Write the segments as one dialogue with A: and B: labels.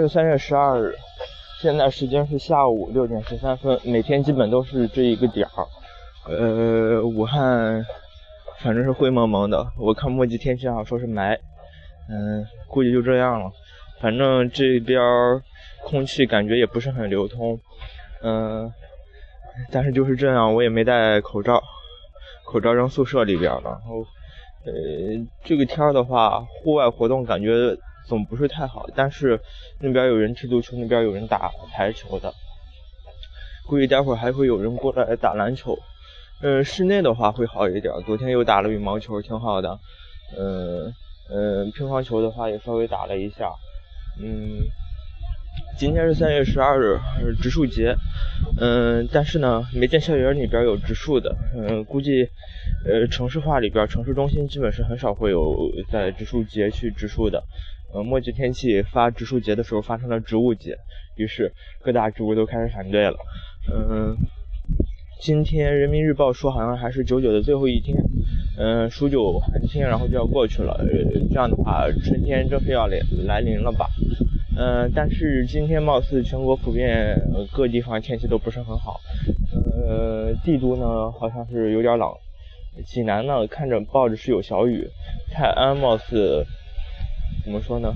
A: 是三月十二日，现在时间是下午六点十三分，每天基本都是这一个点儿。呃，武汉反正是灰蒙蒙的，我看墨迹天气好说是霾，嗯，估计就这样了。反正这边空气感觉也不是很流通，嗯，但是就是这样，我也没戴口罩，口罩扔宿舍里边了。然后，呃，这个天的话，户外活动感觉总不是太好。但是那边有人踢足球，那边有人打排球的，估计待会儿还会有人过来打篮球。嗯，室内的话会好一点，昨天又打了羽毛球，挺好的。嗯嗯，乒乓球的话也稍微打了一下。嗯，今天是三月十二日，植树节。嗯，但是呢，没见校园里边有植树的。嗯，估计呃，城市化里边，城市中心基本是很少会有在植树节去植树的。呃，墨迹天气发植树节的时候发生了植物节，于是各大植物都开始反对了。嗯，今天人民日报说好像还是九九的最后一天。嗯，数九寒天，然后就要过去了。这样的话，春天正式要来来临了吧？嗯，但是今天貌似全国普遍各地方天气都不是很好。呃，帝都呢好像是有点冷，济南呢看着报着是有小雨，泰安貌似怎么说呢？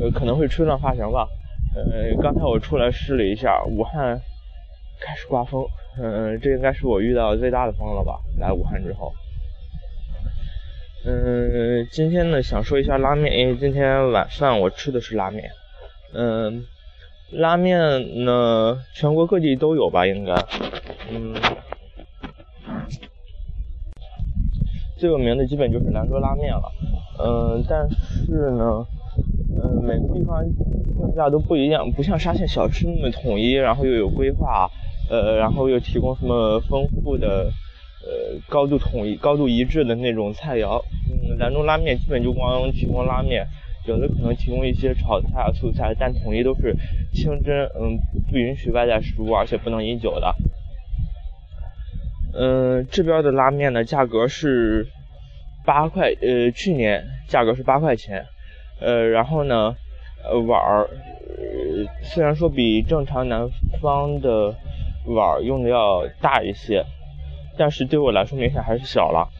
A: 呃，可能会吹乱发型吧。呃，刚才我出来试了一下，武汉开始刮风。嗯，这应该是我遇到最大的风了吧？来武汉之后。嗯，今天呢想说一下拉面，因为今天晚饭我吃的是拉面。嗯，拉面呢全国各地都有吧，应该。嗯，最有名的基本就是兰州拉面了。嗯，但是呢，嗯，每个地方评价都不一样，不像沙县小吃那么统一，然后又有规划，呃，然后又提供什么丰富的。呃，高度统一、高度一致的那种菜肴。嗯，兰州拉面基本就光提供拉面，有的可能提供一些炒菜啊、素菜，但统一都是清真，嗯，不允许外带食物，而且不能饮酒的。嗯，这边的拉面呢，价格是八块，呃，去年价格是八块钱，呃，然后呢，呃，碗儿虽然说比正常南方的碗儿用的要大一些。但是对我来说明显还是小了。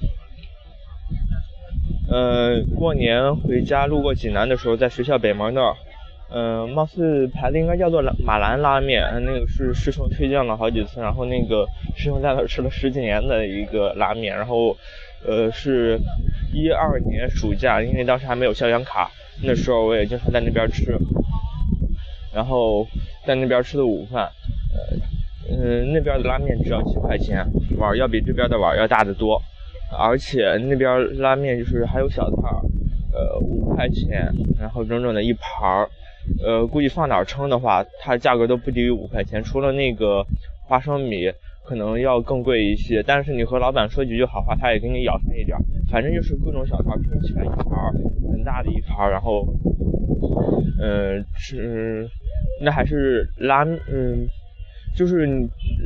A: 嗯，过年回家路过济南的时候，在学校北门那儿，嗯，貌似牌子应该叫做马兰拉面，那个是师兄推荐了好几次，然后那个师兄在那吃了十几年的一个拉面，然后，呃，是一二年暑假，因为当时还没有校园卡，那时候我也经常在那边吃，然后在那边吃的午饭。呃嗯，那边的拉面只要七块钱，碗要比这边的碗要大得多，而且那边拉面就是还有小菜，呃，五块钱，然后整整的一盘儿，呃，估计放哪称的话，它价格都不低于五块钱，除了那个花生米可能要更贵一些，但是你和老板说几句好话，他也给你舀上一点，反正就是各种小菜拼起来一盘，很大的一盘，然后，嗯，吃，那还是拉，嗯。就是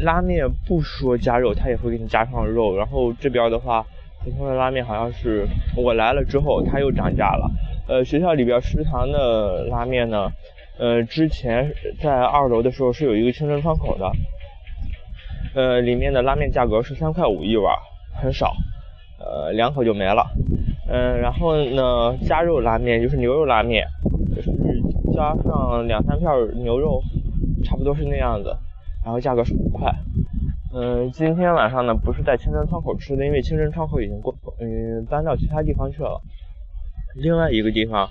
A: 拉面不说加肉，他也会给你加上肉。然后这边的话，普通的拉面好像是我来了之后，它又涨价了。呃，学校里边食堂的拉面呢，呃，之前在二楼的时候是有一个清真窗口的，呃，里面的拉面价格是三块五一碗，很少，呃，两口就没了。嗯，然后呢，加肉拉面就是牛肉拉面，就是加上两三片牛肉，差不多是那样子。然后价格是五块，嗯，今天晚上呢不是在清真窗口吃的，因为清真窗口已经过，嗯，搬到其他地方去了。另外一个地方，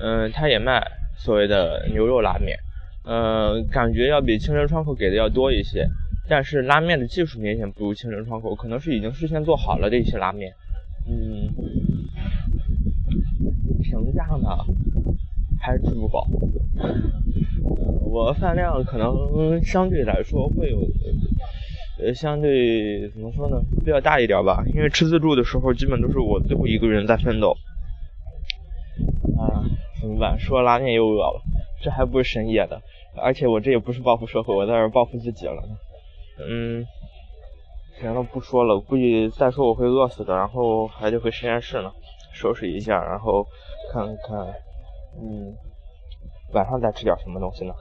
A: 嗯，他也卖所谓的牛肉拉面，嗯，感觉要比清真窗口给的要多一些，但是拉面的技术明显不如清真窗口，可能是已经事先做好了的一些拉面，嗯，评价呢还是吃不饱。我饭量可能相对来说会有，呃，相对怎么说呢，比较大一点吧。因为吃自助的时候，基本都是我最后一个人在奋斗。啊，怎么办？说拉面又饿了，这还不是深夜的，而且我这也不是报复社会，我在这报复自己了。嗯，行了，不说了，估计再说我会饿死的，然后还得回实验室呢，收拾一下，然后看看，嗯。晚上再吃点什么东西呢？